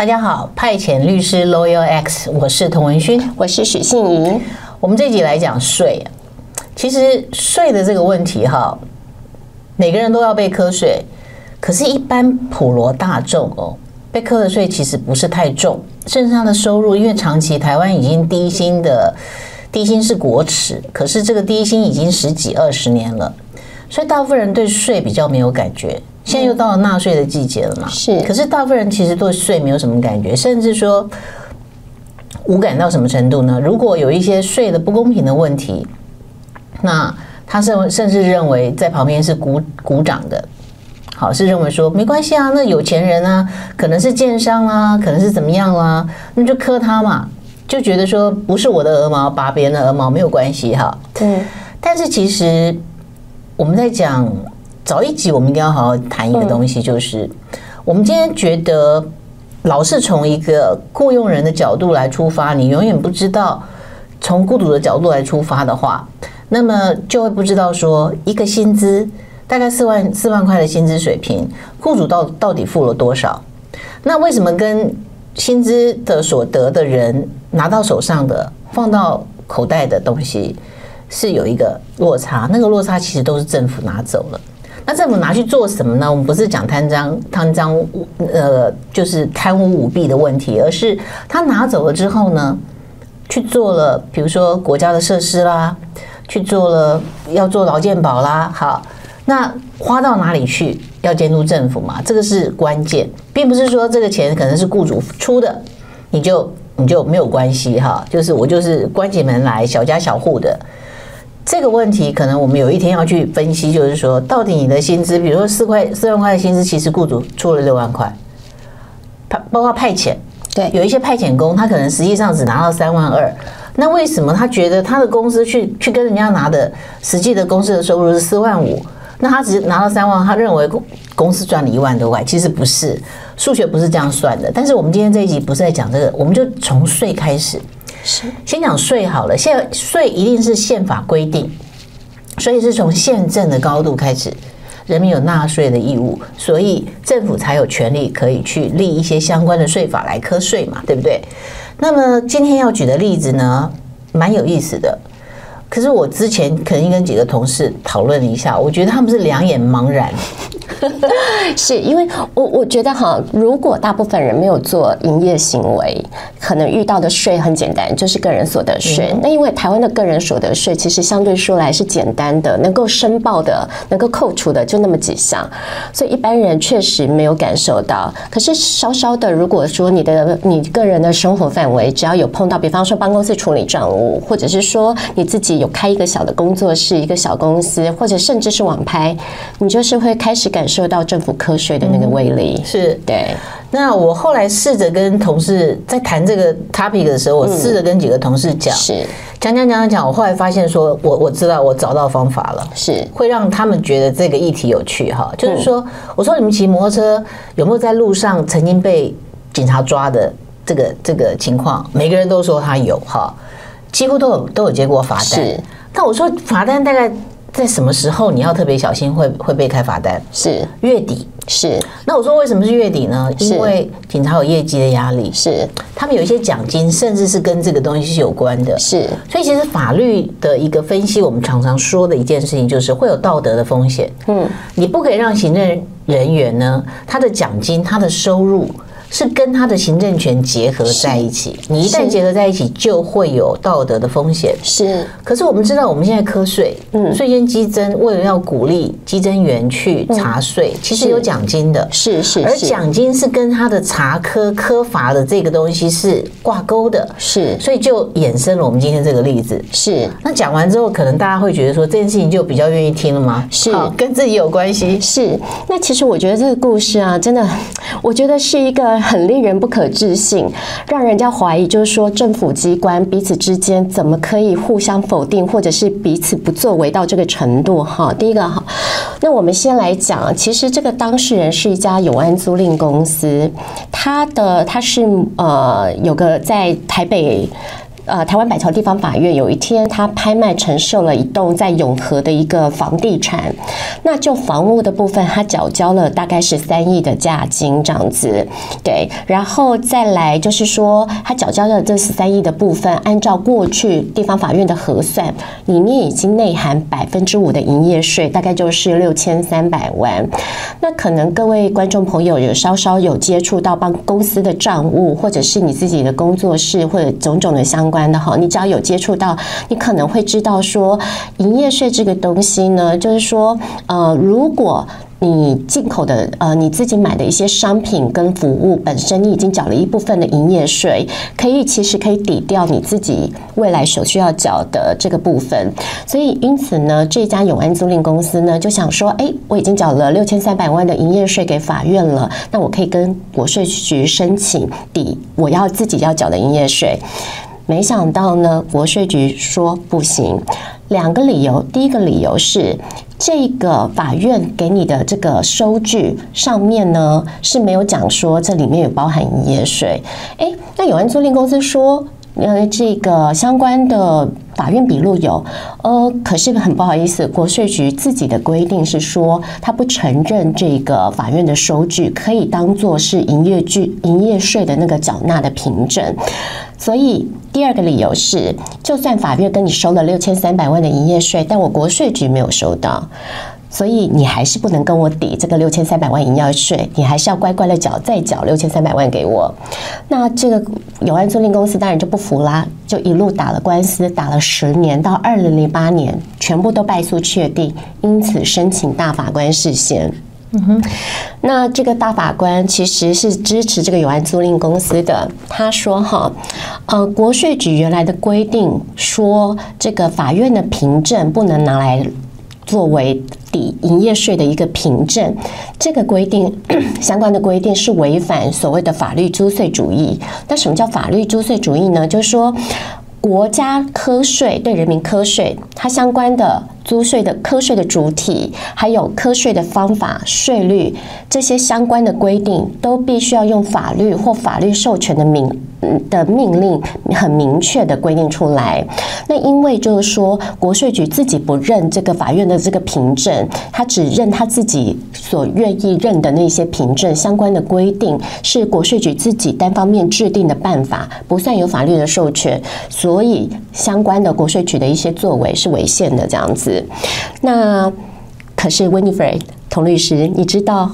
大家好，派遣律师 Lawyer X，我是童文勋，我是许信怡。我们这集来讲税，其实税的这个问题哈，每个人都要被课税，可是，一般普罗大众哦，被课的税其实不是太重，甚至他的收入，因为长期台湾已经低薪的，低薪是国耻，可是这个低薪已经十几二十年了，所以大部分人对税比较没有感觉。现在又到了纳税的季节了嘛？是。可是大部分人其实对税没有什么感觉，甚至说无感到什么程度呢？如果有一些税的不公平的问题，那他甚甚至认为在旁边是鼓鼓掌的，好，是认为说没关系啊，那有钱人啊，可能是建商啊，可能是怎么样啊，那就磕他嘛，就觉得说不是我的鹅毛拔别人的鹅毛没有关系哈。对。但是其实我们在讲。早一集我们应该要好好谈一个东西，就是我们今天觉得老是从一个雇佣人的角度来出发，你永远不知道从雇主的角度来出发的话，那么就会不知道说一个薪资大概四万四万块的薪资水平，雇主到到底付了多少？那为什么跟薪资的所得的人拿到手上的放到口袋的东西是有一个落差？那个落差其实都是政府拿走了。那政府拿去做什么呢？我们不是讲贪赃、贪赃，呃，就是贪污舞弊的问题，而是他拿走了之后呢，去做了，比如说国家的设施啦，去做了要做劳健保啦，好，那花到哪里去？要监督政府嘛，这个是关键，并不是说这个钱可能是雇主出的，你就你就没有关系哈，就是我就是关起门来小家小户的。这个问题可能我们有一天要去分析，就是说，到底你的薪资，比如说四块四万块的薪资，其实雇主出了六万块，派包括派遣，对，有一些派遣工，他可能实际上只拿到三万二，那为什么他觉得他的公司去去跟人家拿的实际的公司的收入是四万五，那他只拿到三万，他认为公公司赚了一万多块，其实不是，数学不是这样算的。但是我们今天这一集不是在讲这个，我们就从税开始。是，先讲税好了。现在税一定是宪法规定，所以是从宪政的高度开始，人民有纳税的义务，所以政府才有权利可以去立一些相关的税法来课税嘛，对不对？那么今天要举的例子呢，蛮有意思的。可是我之前肯定跟几个同事讨论了一下，我觉得他们是两眼茫然。是因为我我觉得哈，如果大部分人没有做营业行为，可能遇到的税很简单，就是个人所得税。那因为台湾的个人所得税其实相对说来是简单的，能够申报的、能够扣除的就那么几项，所以一般人确实没有感受到。可是稍稍的，如果说你的你个人的生活范围，只要有碰到，比方说帮公司处理账务，或者是说你自己有开一个小的工作室、一个小公司，或者甚至是网拍，你就是会开始感。受到政府科学的那个威力、嗯、是对。那我后来试着跟同事在谈这个 topic 的时候，我试着跟几个同事讲，是讲讲讲讲讲。我后来发现说，我我知道我找到方法了，是会让他们觉得这个议题有趣哈。就是说，我说你们骑摩托车有没有在路上曾经被警察抓的这个这个情况？每个人都说他有哈，几乎都有都有接过罚单。是，但我说罚单大概。在什么时候你要特别小心会会被开罚单？是月底。是。那我说为什么是月底呢？因为警察有业绩的压力。是。他们有一些奖金，甚至是跟这个东西是有关的。是。所以其实法律的一个分析，我们常常说的一件事情就是会有道德的风险。嗯。你不可以让行政人员呢，他的奖金、他的收入。是跟他的行政权结合在一起，你一旦结合在一起，就会有道德的风险。是，可是我们知道，我们现在课税，嗯，税捐稽征为了要鼓励稽征员去查税，其实有奖金的，是是，而奖金是跟他的查科科罚的这个东西是挂钩的，是，所以就衍生了我们今天这个例子。是，那讲完之后，可能大家会觉得说这件事情就比较愿意听了吗？是，跟自己有关系。是，那其实我觉得这个故事啊，真的，我觉得是一个。很令人不可置信，让人家怀疑，就是说政府机关彼此之间怎么可以互相否定，或者是彼此不作为到这个程度？哈，第一个哈，那我们先来讲，其实这个当事人是一家永安租赁公司，他的他是呃有个在台北。呃，台湾板桥地方法院有一天，他拍卖承受了一栋在永和的一个房地产，那就房屋的部分，他缴交了大概是三亿的价金这样子，对，然后再来就是说，他缴交的这十三亿的部分，按照过去地方法院的核算，里面已经内含百分之五的营业税，大概就是六千三百万。那可能各位观众朋友有稍稍有接触到帮公司的账务，或者是你自己的工作室，或者种种的相关。的哈，你只要有接触到，你可能会知道说，营业税这个东西呢，就是说，呃，如果你进口的呃你自己买的一些商品跟服务本身，你已经缴了一部分的营业税，可以其实可以抵掉你自己未来所需要缴的这个部分。所以因此呢，这家永安租赁公司呢就想说，哎，我已经缴了六千三百万的营业税给法院了，那我可以跟国税局申请抵我要自己要缴的营业税。没想到呢，国税局说不行，两个理由。第一个理由是，这个法院给你的这个收据上面呢是没有讲说这里面有包含营业税。诶，那有安租赁公司说，呃，这个相关的法院笔录有，呃，可是很不好意思，国税局自己的规定是说，他不承认这个法院的收据可以当做是营业据、营业税的那个缴纳的凭证，所以。第二个理由是，就算法院跟你收了六千三百万的营业税，但我国税局没有收到，所以你还是不能跟我抵这个六千三百万营业税，你还是要乖乖的缴，再缴六千三百万给我。那这个永安租赁公司当然就不服啦，就一路打了官司，打了十年，到二零零八年全部都败诉确定，因此申请大法官释宪。嗯哼，那这个大法官其实是支持这个永安租赁公司的。他说：“哈，呃，国税局原来的规定说，这个法院的凭证不能拿来作为抵营业税的一个凭证。这个规定 相关的规定是违反所谓的法律租税主义。那什么叫法律租税主义呢？就是说，国家科税对人民科税，它相关的。”租税的课税的主体，还有课税的方法、税率这些相关的规定，都必须要用法律或法律授权的命的命令，很明确的规定出来。那因为就是说，国税局自己不认这个法院的这个凭证，他只认他自己所愿意认的那些凭证，相关的规定是国税局自己单方面制定的办法，不算有法律的授权，所以相关的国税局的一些作为是违宪的，这样子。那可是 Winifred 童律师，你知道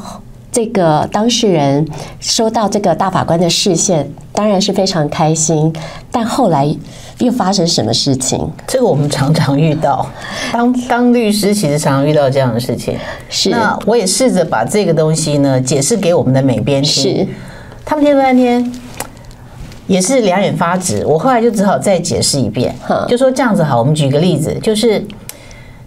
这个当事人收到这个大法官的视线，当然是非常开心。但后来又发生什么事情？这个我们常常遇到。当当律师，其实常常遇到这样的事情。是。那我也试着把这个东西呢解释给我们的美编听。是。他们听了半天，也是两眼发直。我后来就只好再解释一遍，就说这样子好。我们举个例子，就是。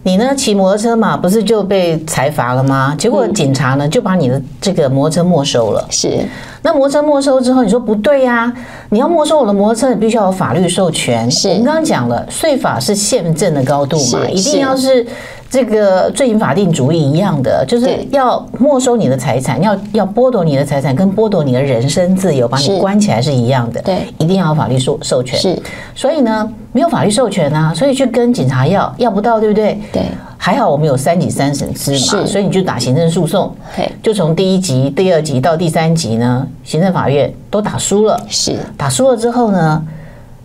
你呢？骑摩托车嘛，不是就被裁罚了吗？结果警察呢就把你的这个摩托车没收了。是，那摩托车没收之后，你说不对呀、啊？你要没收我的摩托车，你必须要有法律授权。是，我们刚刚讲了，税法是宪政的高度嘛，一定要是。这个罪行法定主义一样的，就是要没收你的财产，要要剥夺你的财产，跟剥夺你的人身自由，把你关起来是一样的。对，一定要有法律授授权。是，所以呢，没有法律授权啊，所以去跟警察要，要不到，对不对？对。还好我们有三级三审制嘛，所以你就打行政诉讼，就从第一级、第二级到第三级呢，行政法院都打输了。是，打输了之后呢，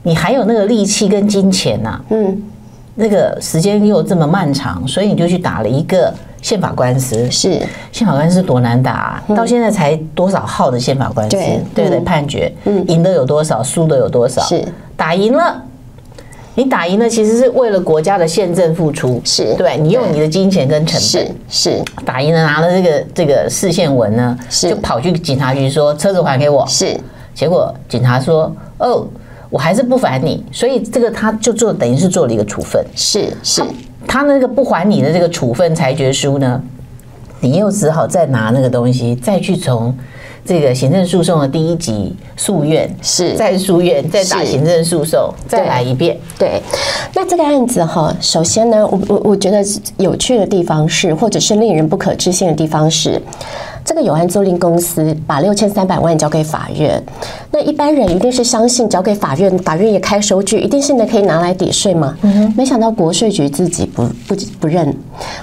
你还有那个力气跟金钱呐、啊？嗯。那个时间又这么漫长，所以你就去打了一个宪法官司。是宪法官司多难打啊！到现在才多少号的宪法官司，对不对？判决，嗯，赢的有多少，输的有多少？是打赢了，你打赢了，其实是为了国家的宪政付出。是对，你用你的金钱跟成本是打赢了，拿了这个这个视线文呢，就跑去警察局说车子还给我。是结果警察说哦。我还是不还你，所以这个他就做等于是做了一个处分，是是，他那个不还你的这个处分裁决书呢，你又只好再拿那个东西，再去从这个行政诉讼的第一级诉愿，是。再诉愿，再打行政诉讼，再来一遍。对，那这个案子哈，首先呢，我我我觉得有趣的地方是，或者是令人不可置信的地方是。这这个有案租赁公司把六千三百万交给法院，那一般人一定是相信交给法院，法院也开收据，一定是呢可以拿来抵税嘛。嗯，没想到国税局自己不不不认，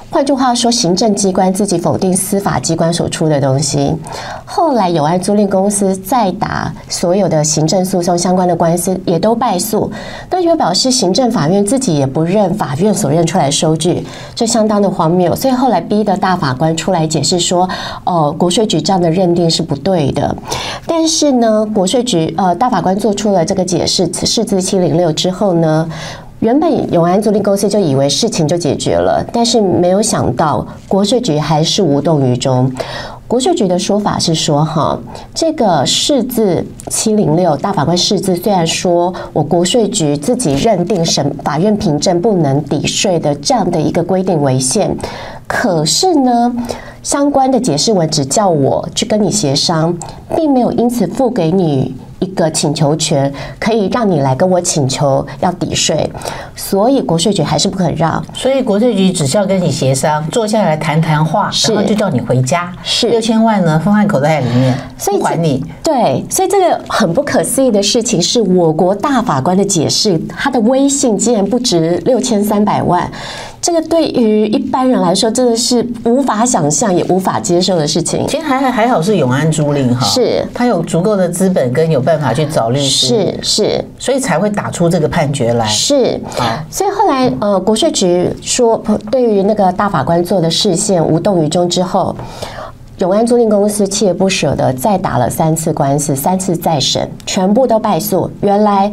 换句话说，行政机关自己否定司法机关所出的东西。后来有案租赁公司再打所有的行政诉讼相关的官司，也都败诉，那就表示行政法院自己也不认法院所认出来的收据，这相当的荒谬。所以后来逼得大法官出来解释说，哦。国税局这样的认定是不对的，但是呢，国税局呃大法官做出了这个解释，释字七零六之后呢，原本永安租赁公司就以为事情就解决了，但是没有想到国税局还是无动于衷。国税局的说法是说，哈，这个释字七零六大法官释字虽然说我国税局自己认定审法院凭证不能抵税的这样的一个规定为限，可是呢。相关的解释文只叫我去跟你协商，并没有因此付给你一个请求权，可以让你来跟我请求要抵税，所以国税局还是不肯让。所以国税局只需要跟你协商，坐下来谈谈话，然后就叫你回家。是六千万呢，放在口袋里面，所以不管你。对，所以这个很不可思议的事情是，我国大法官的解释，他的威信竟然不值六千三百万。这个对于一般人来说，真的是无法想象也无法接受的事情。其实还还还好是永安租赁哈，是他有足够的资本跟有办法去找律师，是是，所以才会打出这个判决来。是啊，所以后来呃，国税局说对于那个大法官做的视线无动于衷之后，永安租赁公司锲而不舍的再打了三次官司，三次再审，全部都败诉。原来。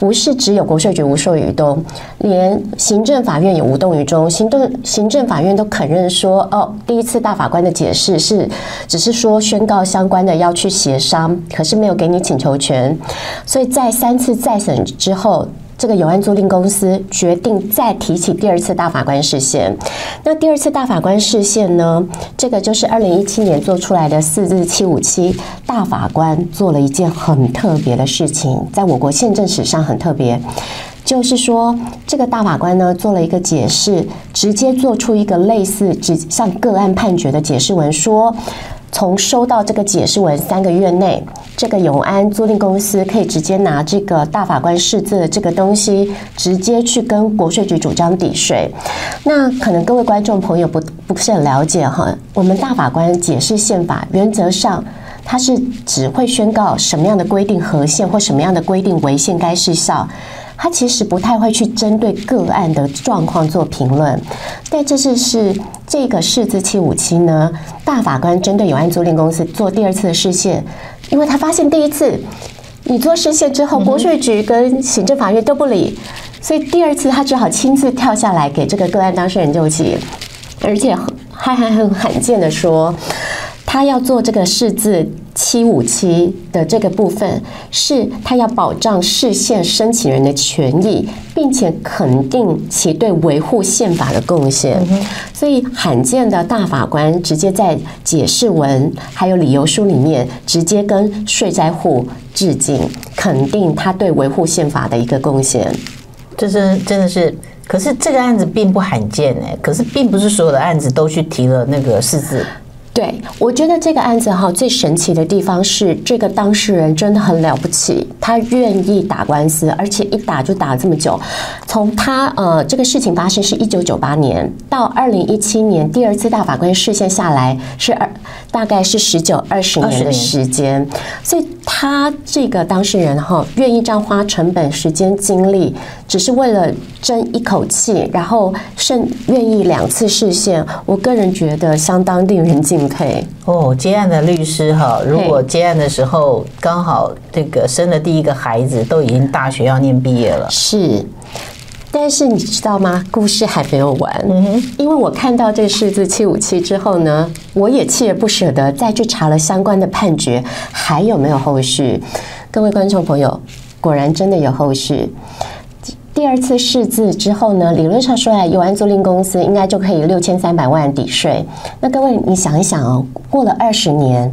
不是只有国税局无动于衷，连行政法院也无动于衷。行政行政法院都肯认说，哦，第一次大法官的解释是，只是说宣告相关的要去协商，可是没有给你请求权。所以在三次再审之后。这个有安租赁公司决定再提起第二次大法官释宪。那第二次大法官释宪呢？这个就是二零一七年做出来的四字七五七大法官做了一件很特别的事情，在我国宪政史上很特别，就是说这个大法官呢做了一个解释，直接做出一个类似只像个案判决的解释文，说。从收到这个解释文三个月内，这个永安租赁公司可以直接拿这个大法官释字的这个东西，直接去跟国税局主张抵税。那可能各位观众朋友不不是很了解哈，我们大法官解释宪法，原则上他是只会宣告什么样的规定合宪或什么样的规定违宪该失效。他其实不太会去针对个案的状况做评论，但这次是这个释字七五七呢，大法官针对永安租赁公司做第二次的释宪，因为他发现第一次你做释宪之后，国税局跟行政法院都不理，所以第二次他只好亲自跳下来给这个个案当事人救济，而且还还很罕见的说。他要做这个释字七五七的这个部分，是他要保障释宪申请人的权益，并且肯定其对维护宪法的贡献。所以罕见的大法官直接在解释文还有理由书里面，直接跟税灾户致敬，肯定他对维护宪法的一个贡献。这是真的是，可是这个案子并不罕见哎，可是并不是所有的案子都去提了那个四字。对，我觉得这个案子哈，最神奇的地方是这个当事人真的很了不起，他愿意打官司，而且一打就打了这么久。从他呃这个事情发生是一九九八年到二零一七年第二次大法官释宪下来是二大概是十九二十年的时间，所以他这个当事人哈愿意这样花成本、时间、精力，只是为了争一口气，然后甚愿意两次视线，我个人觉得相当令人敬。佩哦，接案的律师哈，如果接案的时候刚好这个生了第一个孩子，都已经大学要念毕业了，是。但是你知道吗？故事还没有完。嗯，因为我看到这数字七五七之后呢，我也锲而不舍的再去查了相关的判决，还有没有后续？各位观众朋友，果然真的有后续。第二次试字之后呢，理论上说来，有安租赁公司应该就可以六千三百万抵税。那各位，你想一想哦，过了二十年，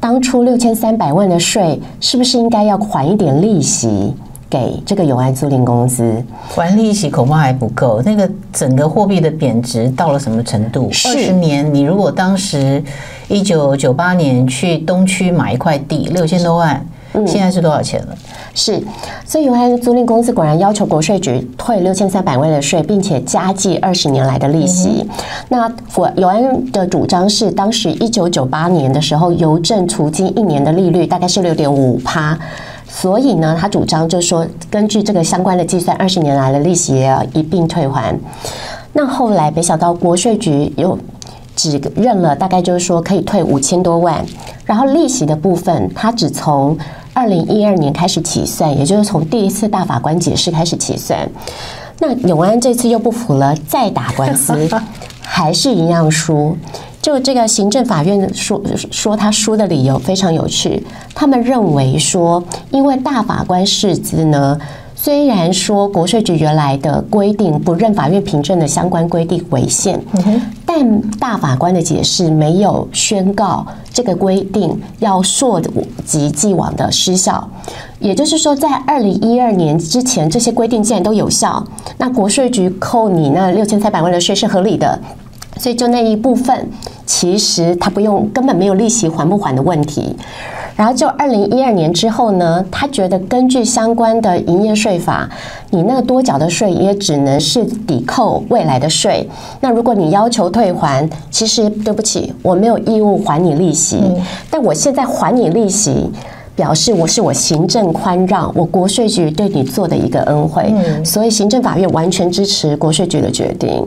当初六千三百万的税，是不是应该要还一点利息？给这个永安租赁公司，还利息恐怕还不够。那个整个货币的贬值到了什么程度？二十年，你如果当时一九九八年去东区买一块地，六千多万。现在是多少钱了？是，所以永安租赁公司果然要求国税局退六千三百万的税，并且加计二十年来的利息。嗯、那国永安的主张是，当时一九九八年的时候，邮政储金一年的利率大概是六点五趴，所以呢，他主张就是说，根据这个相关的计算，二十年来的利息也要一并退还。那后来没想到国税局又只认了，大概就是说可以退五千多万，然后利息的部分，他只从二零一二年开始起算，也就是从第一次大法官解释开始起算。那永安这次又不服了，再打官司，还是一样输。就这个行政法院说说他输的理由非常有趣，他们认为说，因为大法官释字呢。虽然说国税局原来的规定不认法院凭证的相关规定违宪，但大法官的解释没有宣告这个规定要溯及既往的失效。也就是说，在二零一二年之前，这些规定既然都有效，那国税局扣你那六千三百万的税是合理的。所以就那一部分，其实他不用，根本没有利息还不还的问题。然后就二零一二年之后呢，他觉得根据相关的营业税法，你那个多缴的税也只能是抵扣未来的税。那如果你要求退还，其实对不起，我没有义务还你利息。但我现在还你利息，表示我是我行政宽让，我国税局对你做的一个恩惠。所以行政法院完全支持国税局的决定。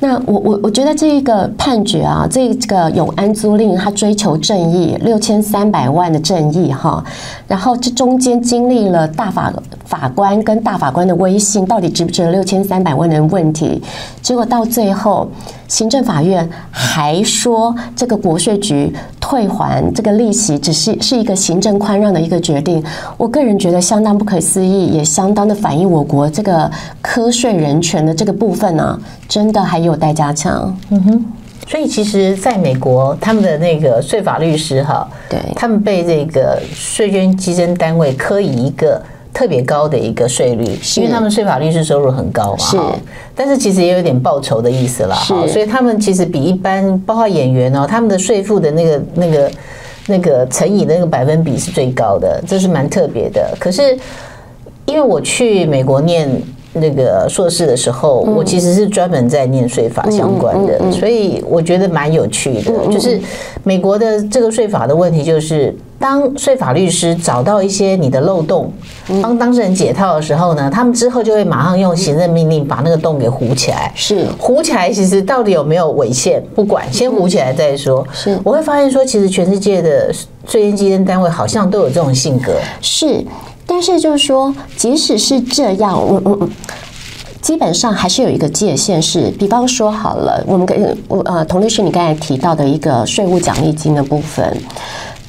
那我我我觉得这一个判决啊，这个永安租赁他追求正义，六千三百万的正义哈，然后这中间经历了大法法官跟大法官的威信，到底值不值六千三百万的问题，结果到最后。行政法院还说，这个国税局退还这个利息，只是是一个行政宽让的一个决定。我个人觉得相当不可思议，也相当的反映我国这个科税人权的这个部分呢、啊，真的还有待加强。嗯哼，所以其实在美国，他们的那个税法律师哈，对，他们被这个税捐稽征单位科以一个。特别高的一个税率，因为他们税法律师收入很高嘛，是，但是其实也有点报酬的意思啦，哈，所以他们其实比一般，包括演员哦，他们的税负的那个、那个、那个乘以的那个百分比是最高的，这是蛮特别的。可是因为我去美国念。那个硕士的时候，我其实是专门在念税法相关的，所以我觉得蛮有趣的。就是美国的这个税法的问题，就是当税法律师找到一些你的漏洞，帮当事人解套的时候呢，他们之后就会马上用行政命令把那个洞给糊起来。是糊起来，其实到底有没有违宪，不管，先糊起来再说。是，我会发现说，其实全世界的税捐基金单位好像都有这种性格。是。但是就是说，即使是这样，嗯嗯嗯，基本上还是有一个界限，是，比方说好了，我们跟我呃，童律师你刚才提到的一个税务奖励金的部分，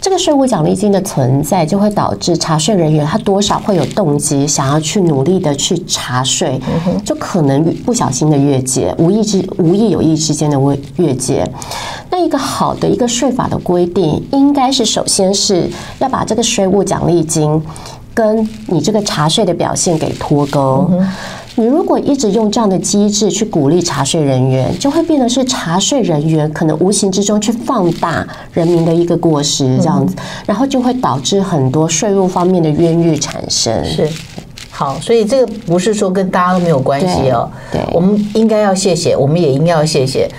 这个税务奖励金的存在，就会导致查税人员他多少会有动机想要去努力的去查税，就可能不小心的越界，无意之无意有意之间的越越界。那一个好的一个税法的规定，应该是首先是要把这个税务奖励金。跟你这个查税的表现给脱钩。你如果一直用这样的机制去鼓励查税人员，就会变得是查税人员可能无形之中去放大人民的一个过失，这样子，然后就会导致很多税务方面的冤狱产生。是，好，所以这个不是说跟大家都没有关系哦。对，我们应该要谢谢，我们也应该要谢谢，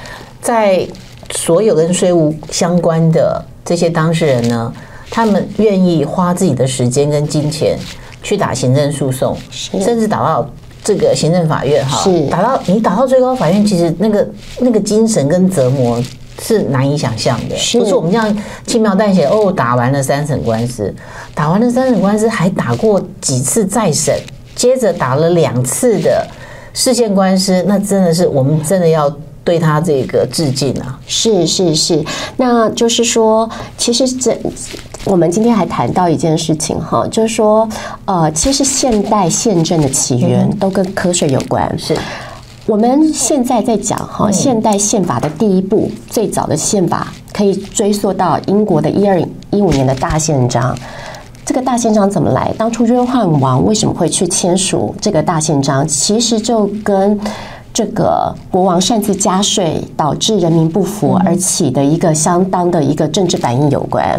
在所有跟税务相关的这些当事人呢。他们愿意花自己的时间跟金钱去打行政诉讼，甚至打到这个行政法院哈，打到你打到最高法院，其实那个那个精神跟折磨是难以想象的，不是我们这样轻描淡写哦，打完了三审官司，打完了三审官司还打过几次再审，接着打了两次的视线官司，那真的是我们真的要。对他这个致敬啊，是是是，那就是说，其实这我们今天还谈到一件事情哈，就是说，呃，其实现代宪政的起源都跟科学有关。是，我们现在在讲哈，现代宪法的第一步最早的宪法可以追溯到英国的一二一五年的大宪章。这个大宪章怎么来？当初约翰王为什么会去签署这个大宪章？其实就跟这个国王擅自加税，导致人民不服而起的一个相当的一个政治反应有关。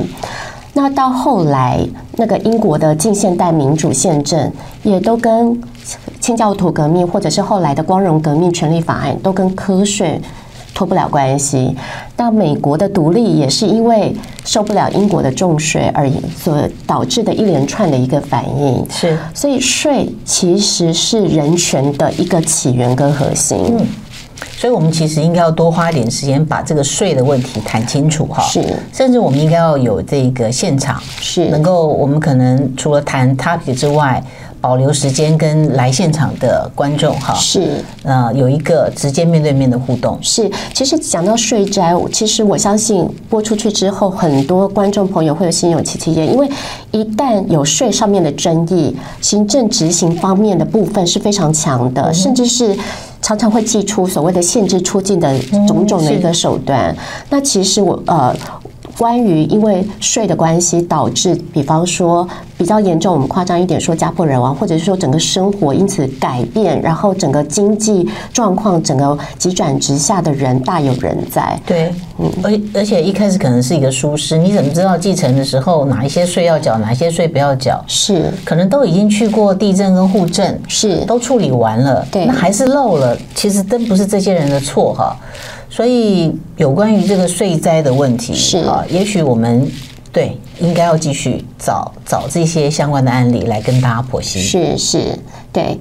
那到后来，那个英国的近现代民主宪政也都跟清教徒革命，或者是后来的光荣革命权利法案，都跟科税。脱不了关系。那美国的独立也是因为受不了英国的重税而所导致的一连串的一个反应。是，所以税其实是人权的一个起源跟核心。嗯，所以我们其实应该要多花一点时间把这个税的问题谈清楚哈。是，甚至我们应该要有这个现场，是能够我们可能除了谈 topic 之外。保留时间跟来现场的观众哈，是呃有一个直接面对面的互动。是，其实讲到税斋，其实我相信播出去之后，很多观众朋友会有心有戚戚焉，因为一旦有税上面的争议，行政执行方面的部分是非常强的，甚至是常常会祭出所谓的限制出境的种种的一个手段。那其实我呃。关于因为税的关系导致，比方说比较严重，我们夸张一点说家破人亡，或者是说整个生活因此改变，然后整个经济状况整个急转直下的人大有人在。对，嗯，而而且一开始可能是一个疏失，你怎么知道继承的时候哪一些税要缴，哪一些税不要缴？是，可能都已经去过地震跟户政，是都处理完了，对，那还是漏了，其实真不是这些人的错哈。所以，有关于这个税灾的问题，是啊，也许我们对应该要继续找找这些相关的案例来跟大家剖析。是是，对。